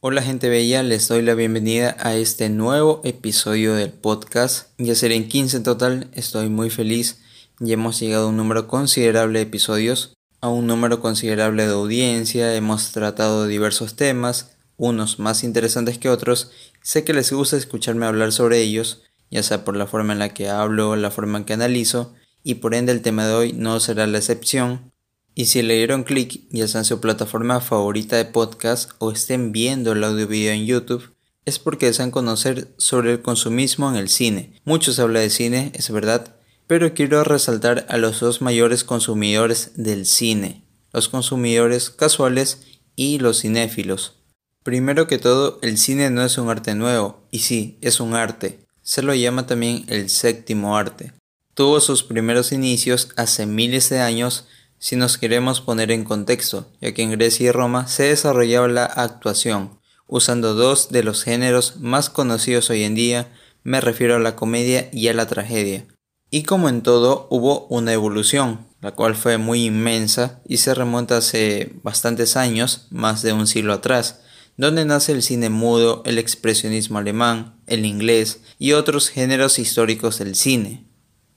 Hola gente bella, les doy la bienvenida a este nuevo episodio del podcast. Ya serán 15 en total, estoy muy feliz. Ya hemos llegado a un número considerable de episodios, a un número considerable de audiencia, hemos tratado diversos temas, unos más interesantes que otros. Sé que les gusta escucharme hablar sobre ellos, ya sea por la forma en la que hablo, la forma en que analizo, y por ende el tema de hoy no será la excepción. Y si le dieron clic, ya sea en su plataforma favorita de podcast o estén viendo el audio video en YouTube, es porque desean conocer sobre el consumismo en el cine. Muchos hablan de cine, es verdad, pero quiero resaltar a los dos mayores consumidores del cine, los consumidores casuales y los cinéfilos. Primero que todo, el cine no es un arte nuevo, y sí, es un arte. Se lo llama también el séptimo arte. Tuvo sus primeros inicios hace miles de años si nos queremos poner en contexto, ya que en Grecia y Roma se desarrollaba la actuación, usando dos de los géneros más conocidos hoy en día, me refiero a la comedia y a la tragedia. Y como en todo, hubo una evolución, la cual fue muy inmensa y se remonta hace bastantes años, más de un siglo atrás, donde nace el cine mudo, el expresionismo alemán, el inglés y otros géneros históricos del cine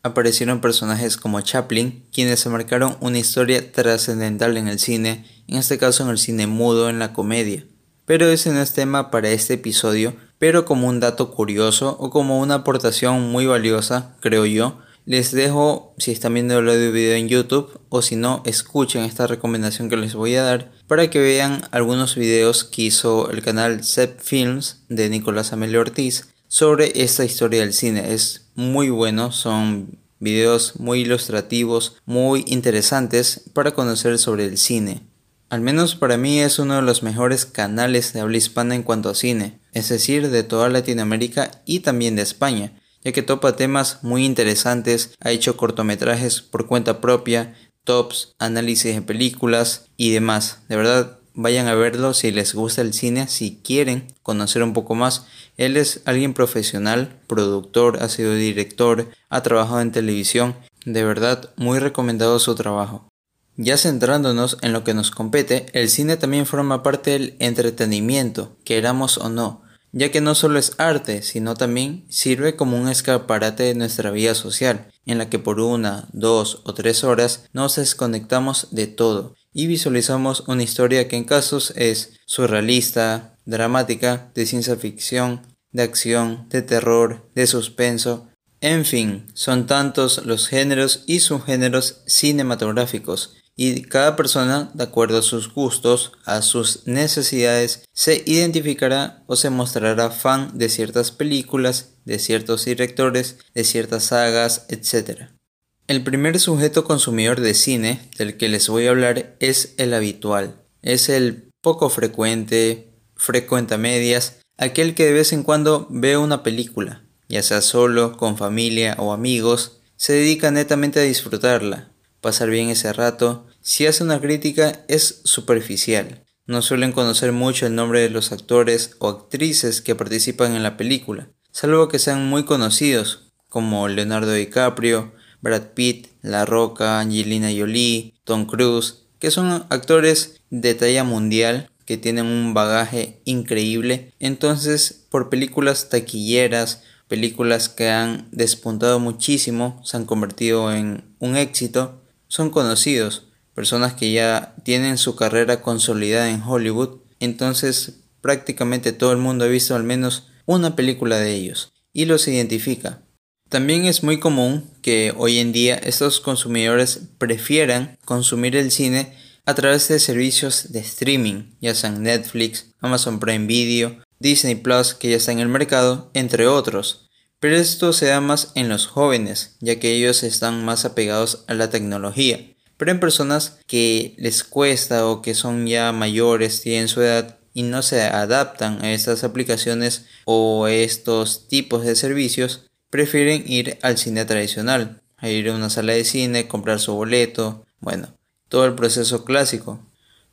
aparecieron personajes como Chaplin, quienes se marcaron una historia trascendental en el cine, en este caso en el cine mudo en la comedia. Pero ese no es tema para este episodio, pero como un dato curioso o como una aportación muy valiosa, creo yo, les dejo, si están viendo el audio video en YouTube o si no, escuchen esta recomendación que les voy a dar para que vean algunos videos que hizo el canal Zep Films de Nicolás Amelio Ortiz sobre esta historia del cine. Es muy bueno, son videos muy ilustrativos, muy interesantes para conocer sobre el cine. Al menos para mí es uno de los mejores canales de habla hispana en cuanto a cine, es decir, de toda Latinoamérica y también de España, ya que topa temas muy interesantes, ha hecho cortometrajes por cuenta propia, tops, análisis de películas y demás. De verdad, vayan a verlo si les gusta el cine, si quieren conocer un poco más. Él es alguien profesional, productor, ha sido director, ha trabajado en televisión. De verdad, muy recomendado su trabajo. Ya centrándonos en lo que nos compete, el cine también forma parte del entretenimiento, queramos o no, ya que no solo es arte, sino también sirve como un escaparate de nuestra vida social, en la que por una, dos o tres horas nos desconectamos de todo y visualizamos una historia que en casos es surrealista, dramática, de ciencia ficción, de acción, de terror, de suspenso, en fin, son tantos los géneros y subgéneros cinematográficos y cada persona, de acuerdo a sus gustos, a sus necesidades, se identificará o se mostrará fan de ciertas películas, de ciertos directores, de ciertas sagas, etc. El primer sujeto consumidor de cine del que les voy a hablar es el habitual. Es el poco frecuente, frecuenta medias, aquel que de vez en cuando ve una película, ya sea solo, con familia o amigos, se dedica netamente a disfrutarla, pasar bien ese rato. Si hace una crítica es superficial. No suelen conocer mucho el nombre de los actores o actrices que participan en la película, salvo que sean muy conocidos, como Leonardo DiCaprio, Brad Pitt, La Roca, Angelina Jolie, Tom Cruise, que son actores de talla mundial que tienen un bagaje increíble. Entonces, por películas taquilleras, películas que han despuntado muchísimo, se han convertido en un éxito, son conocidos, personas que ya tienen su carrera consolidada en Hollywood, entonces prácticamente todo el mundo ha visto al menos una película de ellos y los identifica. También es muy común que hoy en día estos consumidores prefieran consumir el cine a través de servicios de streaming, ya sean Netflix, Amazon Prime Video, Disney Plus que ya está en el mercado, entre otros. Pero esto se da más en los jóvenes, ya que ellos están más apegados a la tecnología. Pero en personas que les cuesta o que son ya mayores, tienen su edad y no se adaptan a estas aplicaciones o estos tipos de servicios, prefieren ir al cine tradicional, a ir a una sala de cine, comprar su boleto, bueno, todo el proceso clásico.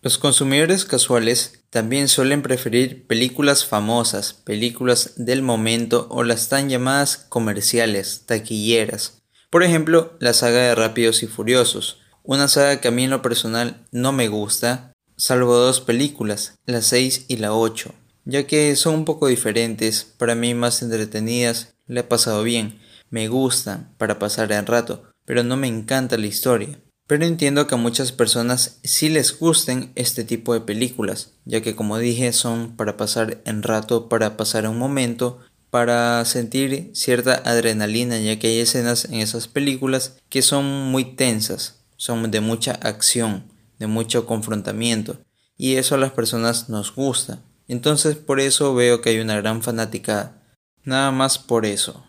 Los consumidores casuales también suelen preferir películas famosas, películas del momento o las tan llamadas comerciales, taquilleras. Por ejemplo, la saga de Rápidos y Furiosos, una saga que a mí en lo personal no me gusta, salvo dos películas, la 6 y la 8. ya que son un poco diferentes, para mí más entretenidas, le he pasado bien, me gustan para pasar el rato, pero no me encanta la historia. Pero entiendo que a muchas personas sí les gusten este tipo de películas, ya que como dije son para pasar en rato, para pasar un momento, para sentir cierta adrenalina, ya que hay escenas en esas películas que son muy tensas, son de mucha acción, de mucho confrontamiento, y eso a las personas nos gusta. Entonces por eso veo que hay una gran fanática, nada más por eso.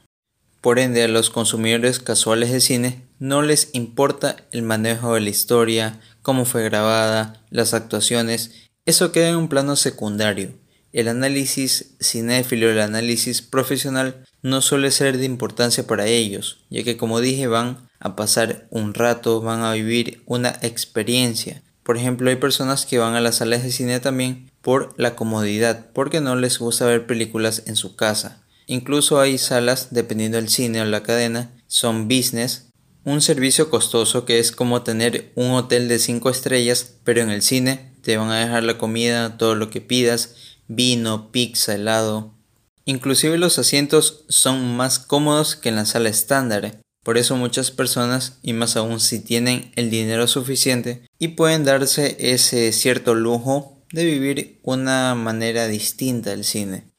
Por ende, a los consumidores casuales de cine no les importa el manejo de la historia, cómo fue grabada, las actuaciones, eso queda en un plano secundario. El análisis cinéfilo, el análisis profesional no suele ser de importancia para ellos, ya que como dije van a pasar un rato, van a vivir una experiencia. Por ejemplo, hay personas que van a las salas de cine también por la comodidad, porque no les gusta ver películas en su casa. Incluso hay salas, dependiendo del cine o la cadena, son business, un servicio costoso que es como tener un hotel de 5 estrellas, pero en el cine te van a dejar la comida, todo lo que pidas, vino, pizza, helado. Inclusive los asientos son más cómodos que en la sala estándar. Por eso muchas personas, y más aún si tienen el dinero suficiente, y pueden darse ese cierto lujo de vivir una manera distinta del cine.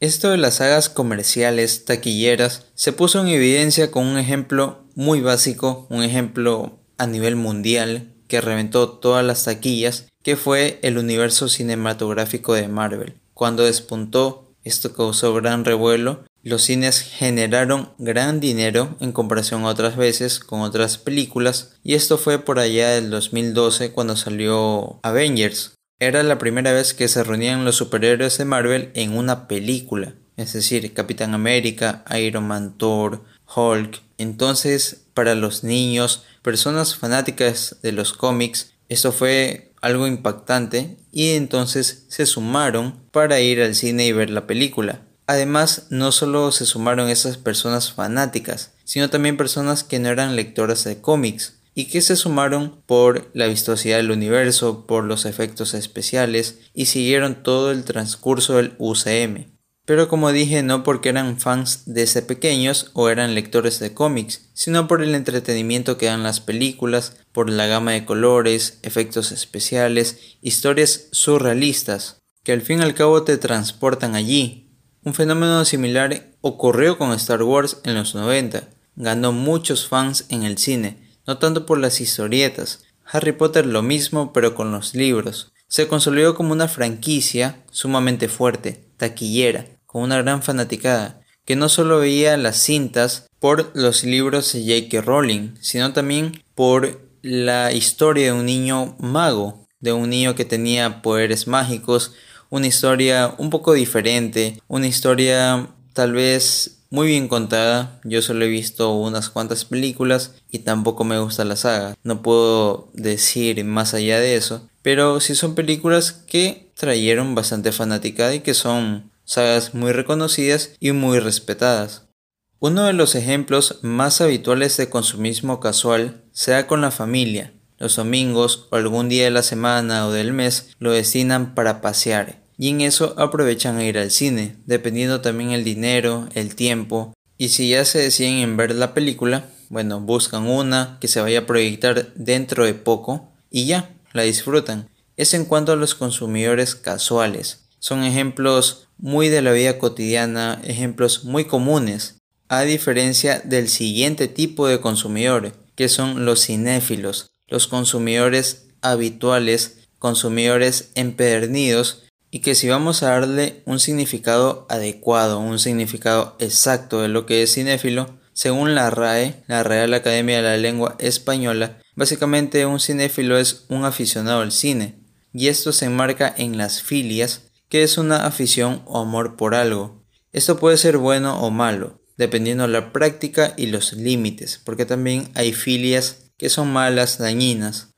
Esto de las sagas comerciales taquilleras se puso en evidencia con un ejemplo muy básico, un ejemplo a nivel mundial que reventó todas las taquillas, que fue el universo cinematográfico de Marvel. Cuando despuntó, esto causó gran revuelo, los cines generaron gran dinero en comparación a otras veces con otras películas, y esto fue por allá del 2012 cuando salió Avengers, era la primera vez que se reunían los superhéroes de Marvel en una película, es decir, Capitán América, Iron Man, Thor, Hulk. Entonces, para los niños, personas fanáticas de los cómics, esto fue algo impactante y entonces se sumaron para ir al cine y ver la película. Además, no solo se sumaron esas personas fanáticas, sino también personas que no eran lectoras de cómics, y que se sumaron por la vistosidad del universo, por los efectos especiales y siguieron todo el transcurso del UCM. Pero como dije, no porque eran fans desde pequeños o eran lectores de cómics, sino por el entretenimiento que dan las películas, por la gama de colores, efectos especiales, historias surrealistas, que al fin y al cabo te transportan allí. Un fenómeno similar ocurrió con Star Wars en los 90, ganó muchos fans en el cine, no tanto por las historietas. Harry Potter lo mismo pero con los libros. Se consolidó como una franquicia sumamente fuerte, taquillera, con una gran fanaticada, que no solo veía las cintas por los libros de J.K. Rowling, sino también por la historia de un niño mago, de un niño que tenía poderes mágicos, una historia un poco diferente, una historia tal vez muy bien contada. Yo solo he visto unas cuantas películas y tampoco me gusta la saga. No puedo decir más allá de eso. Pero sí son películas que trajeron bastante fanaticada y que son sagas muy reconocidas y muy respetadas. Uno de los ejemplos más habituales de consumismo casual se con la familia. Los domingos o algún día de la semana o del mes lo destinan para pasear, y en eso aprovechan a ir al cine, dependiendo también el dinero, el tiempo, y si ya se deciden en ver la película, bueno, buscan una que se vaya a proyectar dentro de poco y ya, la disfrutan. Es en cuanto a los consumidores casuales. Son ejemplos muy de la vida cotidiana, ejemplos muy comunes, a diferencia del siguiente tipo de consumidor, que son los cinéfilos, los consumidores habituales, consumidores empedernidos y que si vamos a darle un significado adecuado, un significado exacto de lo que es cinéfilo, según la RAE, la Real Academia de la Lengua Española, básicamente un cinéfilo es un aficionado al cine, y esto se enmarca en las filias, que es una afición o amor por algo. Esto puede ser bueno o malo, dependiendo de la práctica y los límites, porque también hay filias que son malas, dañinas.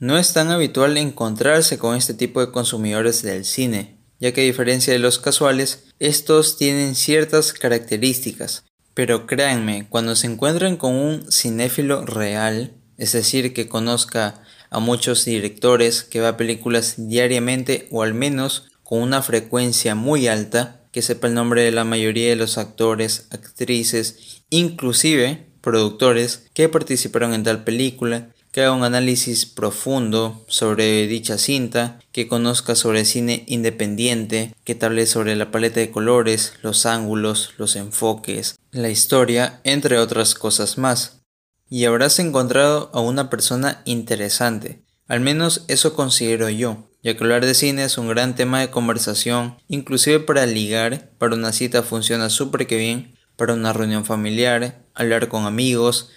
No es tan habitual encontrarse con este tipo de consumidores del cine, ya que a diferencia de los casuales, estos tienen ciertas características. Pero créanme, cuando se encuentran con un cinéfilo real, es decir, que conozca a muchos directores, que va a películas diariamente o al menos con una frecuencia muy alta, que sepa el nombre de la mayoría de los actores, actrices, inclusive productores que participaron en tal película, que haga un análisis profundo sobre dicha cinta, que conozca sobre cine independiente, que hable sobre la paleta de colores, los ángulos, los enfoques, la historia, entre otras cosas más. Y habrás encontrado a una persona interesante, al menos eso considero yo, ya que hablar de cine es un gran tema de conversación, inclusive para ligar, para una cita funciona súper que bien, para una reunión familiar, hablar con amigos.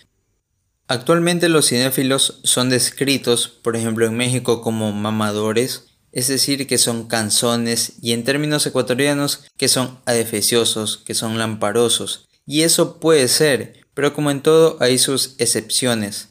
Actualmente los cinéfilos son descritos, por ejemplo en México, como mamadores, es decir, que son canzones y en términos ecuatorianos que son adefesiosos, que son lamparosos. Y eso puede ser, pero como en todo hay sus excepciones.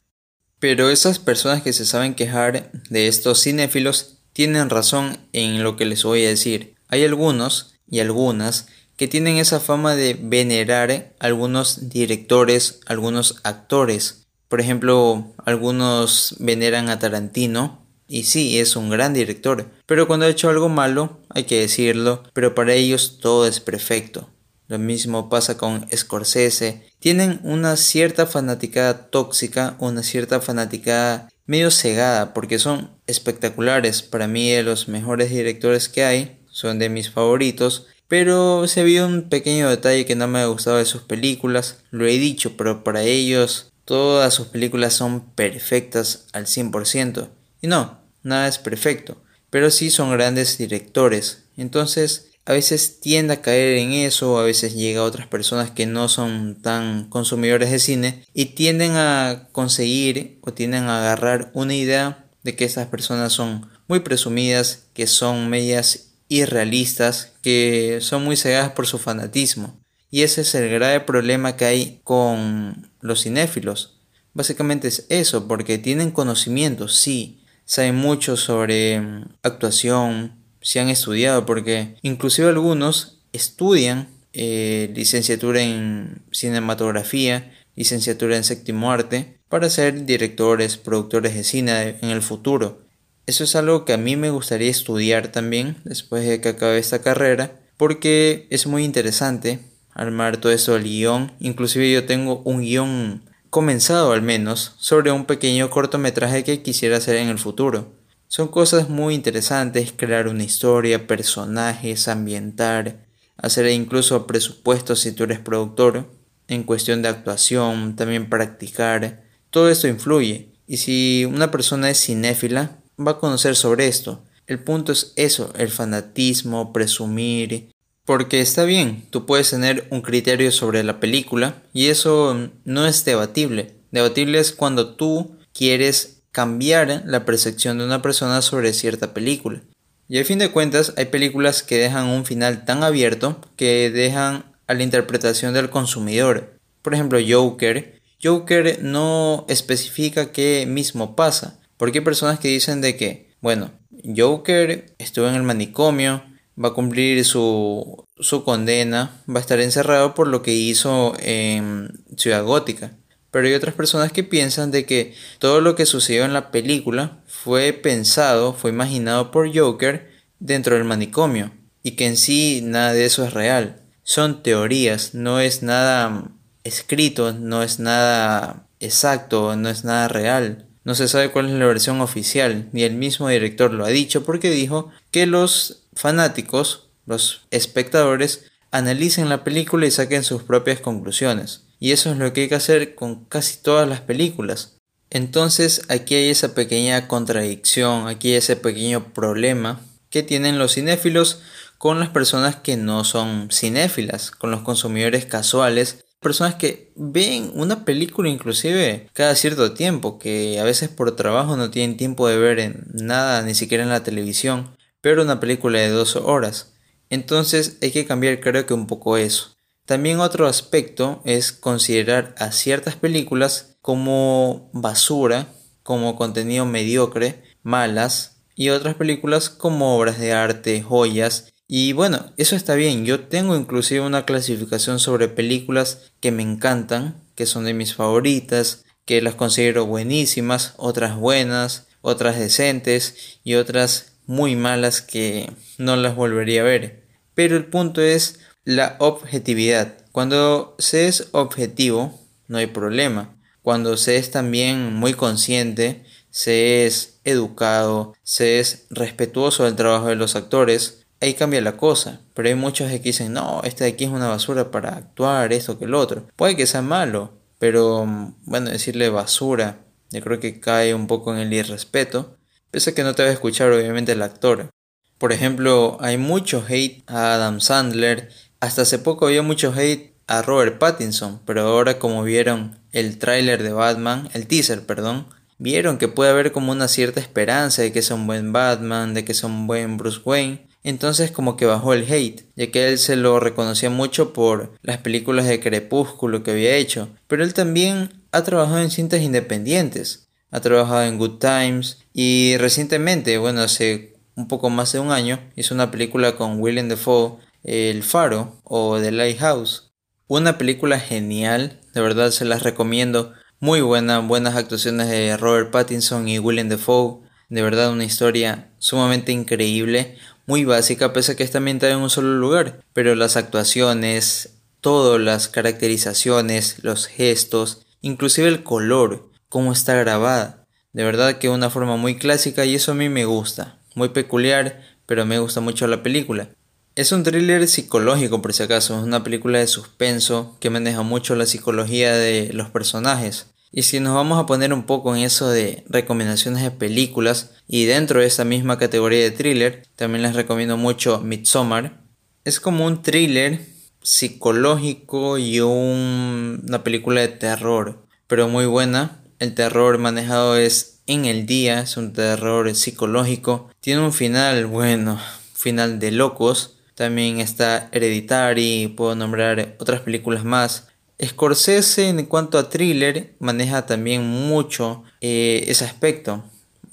Pero esas personas que se saben quejar de estos cinéfilos tienen razón en lo que les voy a decir. Hay algunos y algunas que tienen esa fama de venerar algunos directores, algunos actores. Por ejemplo, algunos veneran a Tarantino, y sí, es un gran director, pero cuando ha hecho algo malo, hay que decirlo, pero para ellos todo es perfecto. Lo mismo pasa con Scorsese. Tienen una cierta fanaticada tóxica, una cierta fanaticada medio cegada, porque son espectaculares. Para mí, de los mejores directores que hay, son de mis favoritos. Pero se vio un pequeño detalle que no me ha gustado de sus películas, lo he dicho, pero para ellos todas sus películas son perfectas al 100%. Y no, nada es perfecto, pero sí son grandes directores. Entonces, a veces tiende a caer en eso, a veces llega a otras personas que no son tan consumidores de cine y tienden a conseguir o tienden a agarrar una idea de que estas personas son muy presumidas, que son medias irrealistas que son muy cegadas por su fanatismo. Y ese es el grave problema que hay con los cinéfilos. Básicamente es eso, porque tienen conocimiento, sí, saben mucho sobre mm, actuación, si han estudiado, porque inclusive algunos estudian eh, licenciatura en cinematografía, licenciatura en séptimo arte, para ser directores, productores de cine en el futuro. Eso es algo que a mí me gustaría estudiar también después de que acabe esta carrera, porque es muy interesante armar todo eso del guion. Inclusive yo tengo un guion comenzado al menos sobre un pequeño cortometraje que quisiera hacer en el futuro. Son cosas muy interesantes, crear una historia, personajes, ambientar, hacer incluso presupuestos si tú eres productor, en cuestión de actuación, también practicar. Todo esto influye. Y si una persona es cinéfila, va a conocer sobre esto. El punto es eso, el fanatismo, presumir. Porque está bien, tú puedes tener un criterio sobre la película y eso no es debatible. Debatible es cuando tú quieres cambiar la percepción de una persona sobre cierta película. Y al fin de cuentas hay películas que dejan un final tan abierto que dejan a la interpretación del consumidor. Por ejemplo, Joker. Joker no especifica qué mismo pasa. Porque hay personas que dicen de que, bueno, Joker estuvo en el manicomio, va a cumplir su, su condena, va a estar encerrado por lo que hizo en Ciudad Gótica. Pero hay otras personas que piensan de que todo lo que sucedió en la película fue pensado, fue imaginado por Joker dentro del manicomio y que en sí nada de eso es real. Son teorías, no es nada escrito, no es nada exacto, no es nada real. No se sabe cuál es la versión oficial, ni el mismo director lo ha dicho porque dijo que los fanáticos, los espectadores, analicen la película y saquen sus propias conclusiones. Y eso es lo que hay que hacer con casi todas las películas. Entonces aquí hay esa pequeña contradicción, aquí hay ese pequeño problema que tienen los cinéfilos con las personas que no son cinéfilas, con los consumidores casuales personas que ven una película inclusive cada cierto tiempo, que a veces por trabajo no tienen tiempo de ver en nada, ni siquiera en la televisión, pero una película de dos horas. Entonces hay que cambiar creo que un poco eso. También otro aspecto es considerar a ciertas películas como basura, como contenido mediocre, malas, y otras películas como obras de arte, joyas y bueno, eso está bien. Yo tengo inclusive una clasificación sobre películas que me encantan, que son de mis favoritas, que las considero buenísimas, otras buenas, otras decentes y otras muy malas que no las volvería a ver. Pero el punto es la objetividad. Cuando se es objetivo, no hay problema. Cuando se es también muy consciente, se es educado, se es respetuoso del trabajo de los actores, ahí cambia la cosa. Pero hay muchos que dicen, no, este de aquí es una basura para actuar, esto que el otro. Puede que sea malo, pero bueno, decirle basura, yo creo que cae un poco en el irrespeto, pese a que no te va a escuchar obviamente el actor. Por ejemplo, hay mucho hate a Adam Sandler, hasta hace poco había mucho hate a Robert Pattinson, pero ahora como vieron el tráiler de Batman, el teaser, perdón, vieron que puede haber como una cierta esperanza de que sea un buen Batman, de que sea un buen Bruce Wayne, entonces como que bajó el hate, ya que él se lo reconocía mucho por las películas de Crepúsculo que había hecho, pero él también ha trabajado en cintas independientes, ha trabajado en Good Times y recientemente, bueno, hace un poco más de un año, hizo una película con Willem Dafoe, El Faro o The Lighthouse. Una película genial, de verdad se las recomiendo. Muy buena, buenas actuaciones de Robert Pattinson y Willem Dafoe. De verdad una historia sumamente increíble, muy básica, pese a que está ambientada en un solo lugar. Pero las actuaciones, todas las caracterizaciones, los gestos, inclusive el color, cómo está grabada. De verdad que una forma muy clásica y eso a mí me gusta. Muy peculiar, pero me gusta mucho la película. Es un thriller psicológico por si acaso, es una película de suspenso que maneja mucho la psicología de los personajes. Y si nos vamos a poner un poco en eso de recomendaciones de películas y dentro de esa misma categoría de thriller, también les recomiendo mucho Midsommar. Es como un thriller psicológico y una película de terror, pero muy buena. El terror manejado es en el día, es un terror psicológico. Tiene un final, bueno, final de locos. También está Hereditary, puedo nombrar otras películas más. Scorsese en cuanto a thriller maneja también mucho eh, ese aspecto,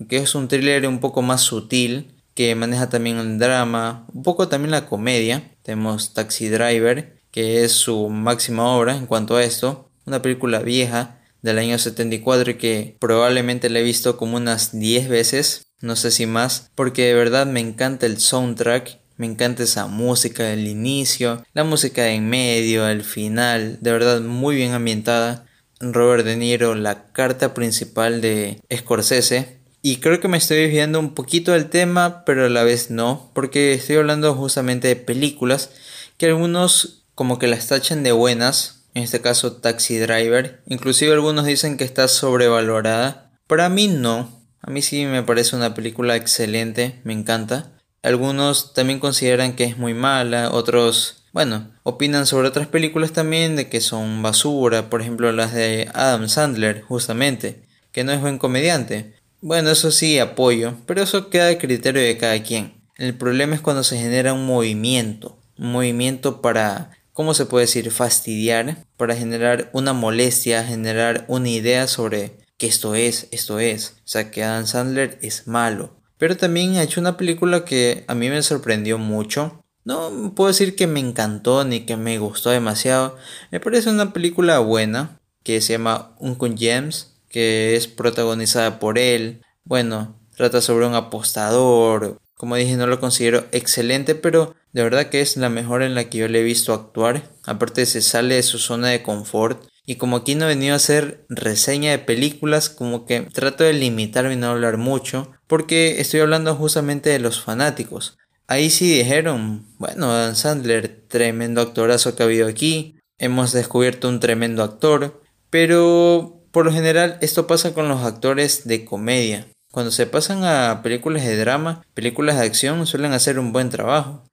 que es un thriller un poco más sutil, que maneja también el drama, un poco también la comedia. Tenemos Taxi Driver, que es su máxima obra en cuanto a esto, una película vieja del año 74 que probablemente la he visto como unas 10 veces, no sé si más, porque de verdad me encanta el soundtrack me encanta esa música del inicio, la música en medio, el final, de verdad muy bien ambientada. Robert De Niro, la carta principal de Scorsese. Y creo que me estoy desviando un poquito del tema, pero a la vez no, porque estoy hablando justamente de películas que algunos como que las tachan de buenas, en este caso Taxi Driver, inclusive algunos dicen que está sobrevalorada. Para mí no, a mí sí me parece una película excelente, me encanta. Algunos también consideran que es muy mala, otros, bueno, opinan sobre otras películas también de que son basura, por ejemplo las de Adam Sandler, justamente, que no es buen comediante. Bueno, eso sí apoyo, pero eso queda a criterio de cada quien. El problema es cuando se genera un movimiento, un movimiento para, ¿cómo se puede decir?, fastidiar, para generar una molestia, generar una idea sobre que esto es, esto es. O sea, que Adam Sandler es malo. Pero también ha hecho una película que a mí me sorprendió mucho. No puedo decir que me encantó ni que me gustó demasiado. Me parece una película buena que se llama Uncle James, que es protagonizada por él. Bueno, trata sobre un apostador. Como dije, no lo considero excelente, pero de verdad que es la mejor en la que yo le he visto actuar. Aparte se sale de su zona de confort. Y como aquí no he venido a hacer reseña de películas, como que trato de limitarme y no hablar mucho porque estoy hablando justamente de los fanáticos. Ahí sí dijeron, bueno, Dan Sandler, tremendo actorazo que ha habido aquí, hemos descubierto un tremendo actor, pero por lo general esto pasa con los actores de comedia. Cuando se pasan a películas de drama, películas de acción suelen hacer un buen trabajo.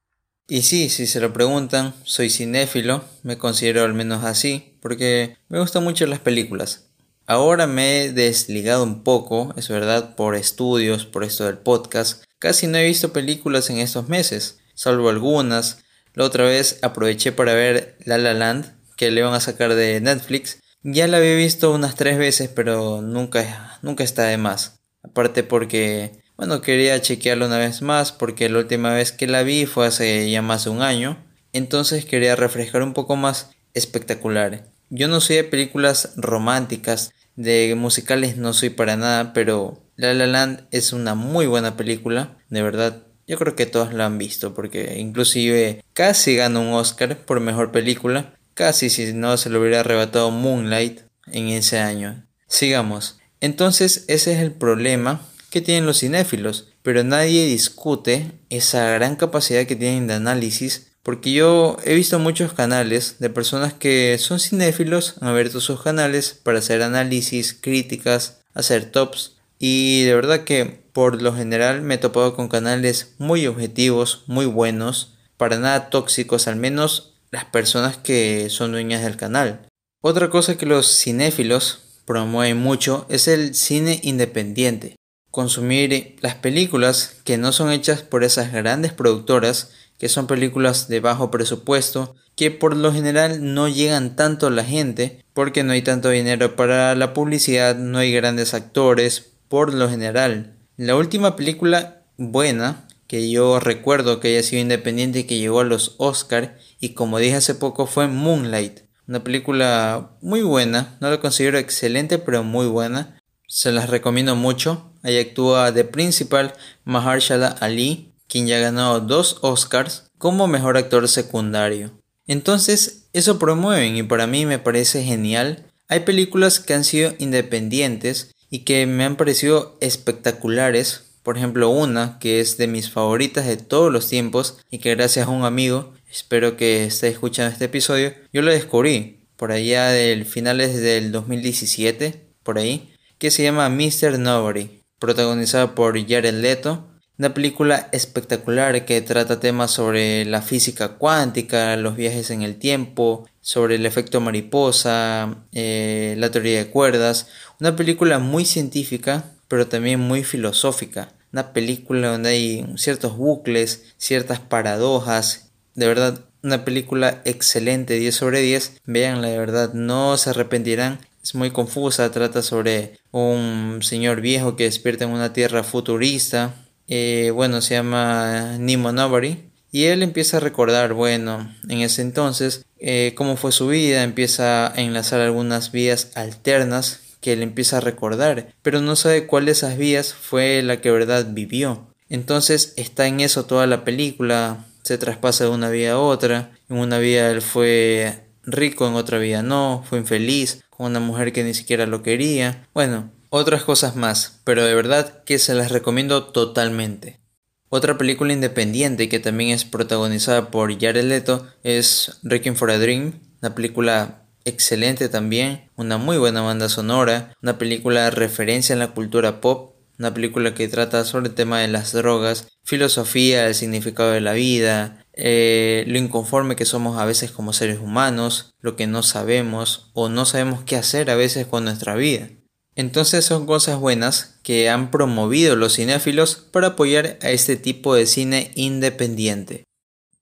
Y sí, si se lo preguntan, soy cinéfilo, me considero al menos así, porque me gustan mucho las películas. Ahora me he desligado un poco, es verdad, por estudios, por esto del podcast. Casi no he visto películas en estos meses, salvo algunas. La otra vez aproveché para ver La La Land, que le van a sacar de Netflix. Ya la había visto unas tres veces, pero nunca, nunca está de más. Aparte porque, bueno, quería chequearlo una vez más, porque la última vez que la vi fue hace ya más de un año. Entonces quería refrescar un poco más espectacular. Yo no soy de películas románticas, de musicales no soy para nada, pero La La Land es una muy buena película, de verdad. Yo creo que todos la han visto porque inclusive casi ganó un Oscar por mejor película. Casi si no se lo hubiera arrebatado Moonlight en ese año. Sigamos. Entonces ese es el problema que tienen los cinéfilos, pero nadie discute esa gran capacidad que tienen de análisis porque yo he visto muchos canales de personas que son cinéfilos, han abierto sus canales para hacer análisis, críticas, hacer tops. Y de verdad que por lo general me he topado con canales muy objetivos, muy buenos, para nada tóxicos, al menos las personas que son dueñas del canal. Otra cosa que los cinéfilos promueven mucho es el cine independiente. Consumir las películas que no son hechas por esas grandes productoras que son películas de bajo presupuesto, que por lo general no llegan tanto a la gente, porque no hay tanto dinero para la publicidad, no hay grandes actores, por lo general. La última película buena que yo recuerdo que haya sido independiente y que llegó a los Oscar, y como dije hace poco, fue Moonlight. Una película muy buena, no la considero excelente, pero muy buena. Se las recomiendo mucho. Ahí actúa de principal Mahershala Ali, quien ya ganó dos Oscars como mejor actor secundario. Entonces, eso promueven y para mí me parece genial. Hay películas que han sido independientes y que me han parecido espectaculares. Por ejemplo, una que es de mis favoritas de todos los tiempos y que gracias a un amigo, espero que esté escuchando este episodio, yo la descubrí por allá del finales del 2017, por ahí, que se llama Mr. Nobody, protagonizada por Jared Leto una película espectacular que trata temas sobre la física cuántica, los viajes en el tiempo, sobre el efecto mariposa, eh, la teoría de cuerdas. Una película muy científica, pero también muy filosófica. Una película donde hay ciertos bucles, ciertas paradojas. De verdad, una película excelente, 10 sobre 10. Veanla, de verdad, no se arrepentirán. Es muy confusa, trata sobre un señor viejo que despierta en una tierra futurista eh, bueno, se llama Nemo Nobody. Y él empieza a recordar, bueno, en ese entonces, eh, cómo fue su vida, empieza a enlazar algunas vías alternas que él empieza a recordar, pero no sabe cuál de esas vías fue la que verdad vivió. Entonces está en eso toda la película, se traspasa de una vida a otra, en una vida él fue rico, en otra vida no, fue infeliz, con una mujer que ni siquiera lo quería. Bueno, otras cosas más, pero de verdad que se las recomiendo totalmente. Otra película independiente que también es protagonizada por Jared Leto es Requiem for a Dream, una película excelente también, una muy buena banda sonora, una película referencia en la cultura pop, una película que trata sobre el tema de las drogas, filosofía, el significado de la vida, eh, lo inconforme que somos a veces como seres humanos, lo que no sabemos o no sabemos qué hacer a veces con nuestra vida. Entonces son cosas buenas que han promovido los cinéfilos para apoyar a este tipo de cine independiente.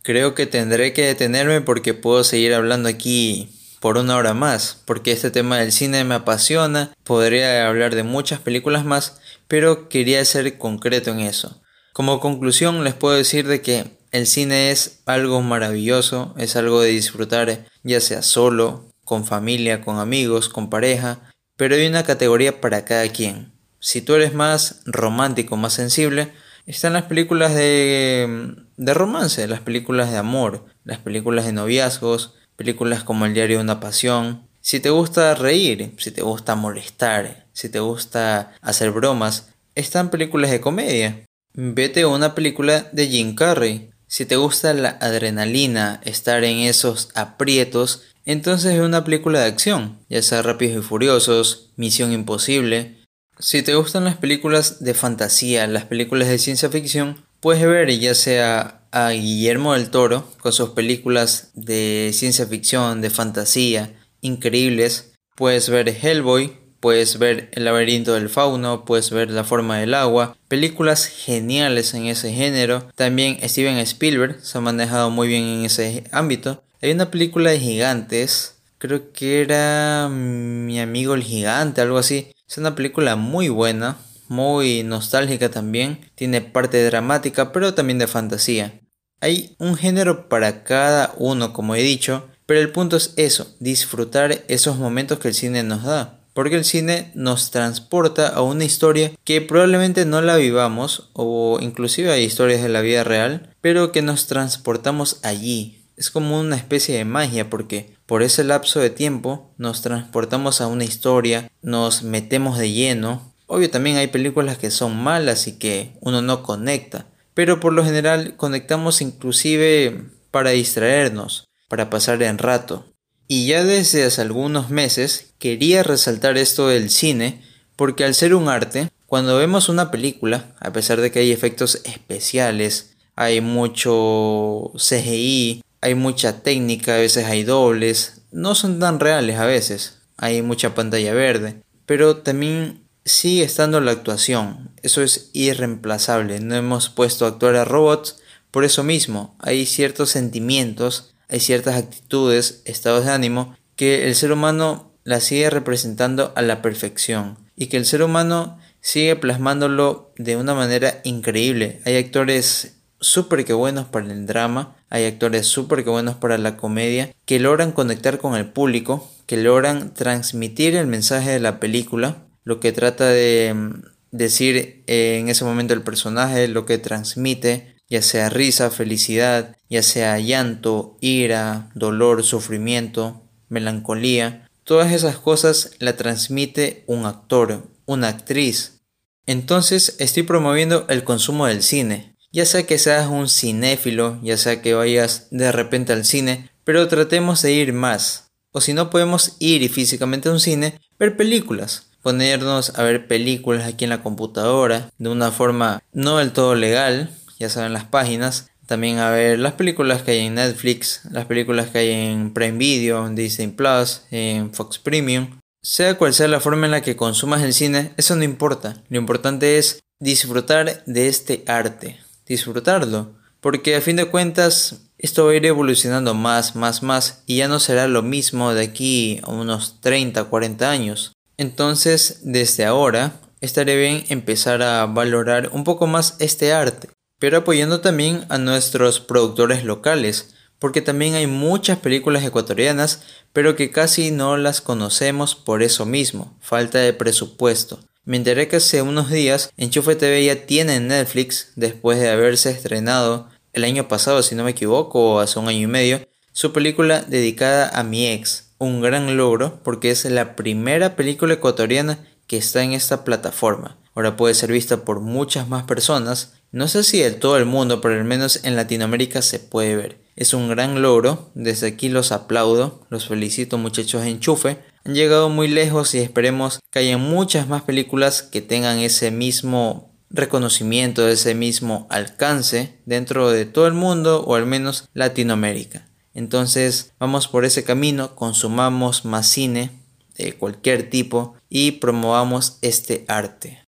Creo que tendré que detenerme porque puedo seguir hablando aquí por una hora más, porque este tema del cine me apasiona, podría hablar de muchas películas más, pero quería ser concreto en eso. Como conclusión les puedo decir de que el cine es algo maravilloso, es algo de disfrutar ya sea solo, con familia, con amigos, con pareja, pero hay una categoría para cada quien. Si tú eres más romántico, más sensible, están las películas de, de romance, las películas de amor, las películas de noviazgos, películas como El diario de una pasión. Si te gusta reír, si te gusta molestar, si te gusta hacer bromas, están películas de comedia. Vete a una película de Jim Carrey. Si te gusta la adrenalina, estar en esos aprietos, entonces es una película de acción, ya sea Rápidos y Furiosos, Misión Imposible. Si te gustan las películas de fantasía, las películas de ciencia ficción, puedes ver ya sea a Guillermo del Toro con sus películas de ciencia ficción, de fantasía, increíbles. Puedes ver Hellboy, puedes ver El laberinto del fauno, puedes ver La forma del agua, películas geniales en ese género. También Steven Spielberg se ha manejado muy bien en ese ámbito. Hay una película de gigantes, creo que era Mi amigo el gigante, algo así. Es una película muy buena, muy nostálgica también. Tiene parte dramática, pero también de fantasía. Hay un género para cada uno, como he dicho, pero el punto es eso, disfrutar esos momentos que el cine nos da. porque el cine nos transporta a una historia que probablemente no la vivamos o inclusive hay historias de la vida real, pero que nos transportamos allí. Es como una especie de magia porque por ese lapso de tiempo nos transportamos a una historia, nos metemos de lleno. Obvio también hay películas que son malas y que uno no conecta, pero por lo general conectamos inclusive para distraernos, para pasar en rato. Y ya desde hace algunos meses quería resaltar esto del cine porque al ser un arte, cuando vemos una película, a pesar de que hay efectos especiales, hay mucho CGI, hay mucha técnica, a veces hay dobles, no son tan reales a veces, hay mucha pantalla verde, pero también sigue estando la actuación, eso es irreemplazable, no hemos puesto a actuar a robots, por eso mismo hay ciertos sentimientos hay ciertas actitudes, estados de ánimo, que el ser humano las sigue representando a la perfección y que el ser humano sigue plasmándolo de una manera increíble. Hay actores súper que buenos para el drama, hay actores súper que buenos para la comedia, que logran conectar con el público, que logran transmitir el mensaje de la película, lo que trata de mm, decir en ese momento el personaje, lo que transmite, ya sea risa, felicidad, ya sea llanto, ira, dolor, sufrimiento, melancolía, todas esas cosas la transmite un actor, una actriz. Entonces estoy promoviendo el consumo del cine, ya sea que seas un cinéfilo, ya sea que vayas de repente al cine, pero tratemos de ir más. O si no podemos ir físicamente a un cine, ver películas. Ponernos a ver películas aquí en la computadora de una forma no del todo legal, ya saben las páginas. También a ver las películas que hay en Netflix, las películas que hay en Prime Video, en Disney Plus, en Fox Premium. Sea cual sea la forma en la que consumas el cine, eso no importa. Lo importante es disfrutar de este arte, disfrutarlo. Porque a fin de cuentas esto va a ir evolucionando más, más, más y ya no será lo mismo de aquí a unos 30, 40 años. Entonces, desde ahora, estaría bien empezar a valorar un poco más este arte pero apoyando también a nuestros productores locales, porque también hay muchas películas ecuatorianas, pero que casi no las conocemos por eso mismo, falta de presupuesto. Me enteré que hace unos días Enchufe TV ya tiene en Netflix, después de haberse estrenado el año pasado, si no me equivoco, o hace un año y medio, su película dedicada a mi ex, un gran logro porque es la primera película ecuatoriana que está en esta plataforma. Ahora puede ser vista por muchas más personas no sé si de todo el mundo, pero al menos en Latinoamérica se puede ver. Es un gran logro, desde aquí los aplaudo, los felicito muchachos de Enchufe. Han llegado muy lejos y esperemos que haya muchas más películas que tengan ese mismo reconocimiento, ese mismo alcance dentro de todo el mundo o al menos Latinoamérica. Entonces vamos por ese camino, consumamos más cine de cualquier tipo y promovamos este arte.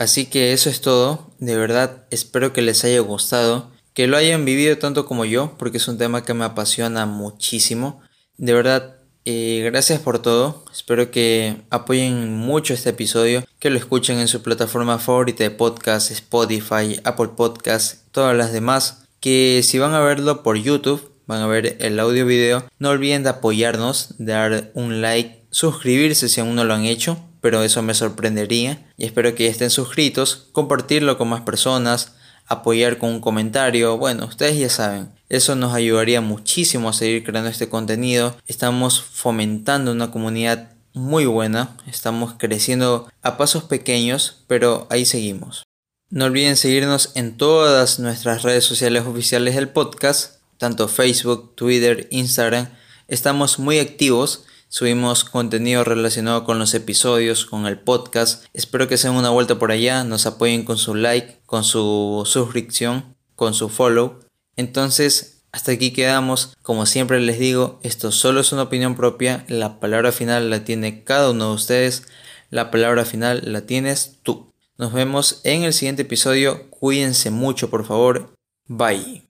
Así que eso es todo, de verdad espero que les haya gustado, que lo hayan vivido tanto como yo, porque es un tema que me apasiona muchísimo. De verdad, eh, gracias por todo, espero que apoyen mucho este episodio, que lo escuchen en su plataforma favorita de podcast, Spotify, Apple Podcast, todas las demás, que si van a verlo por YouTube, van a ver el audio video, no olviden de apoyarnos, dar un like, suscribirse si aún no lo han hecho pero eso me sorprendería y espero que estén suscritos, compartirlo con más personas, apoyar con un comentario, bueno, ustedes ya saben, eso nos ayudaría muchísimo a seguir creando este contenido, estamos fomentando una comunidad muy buena, estamos creciendo a pasos pequeños, pero ahí seguimos. No olviden seguirnos en todas nuestras redes sociales oficiales del podcast, tanto Facebook, Twitter, Instagram, estamos muy activos Subimos contenido relacionado con los episodios, con el podcast. Espero que se den una vuelta por allá, nos apoyen con su like, con su suscripción, con su follow. Entonces, hasta aquí quedamos. Como siempre les digo, esto solo es una opinión propia. La palabra final la tiene cada uno de ustedes. La palabra final la tienes tú. Nos vemos en el siguiente episodio. Cuídense mucho, por favor. Bye.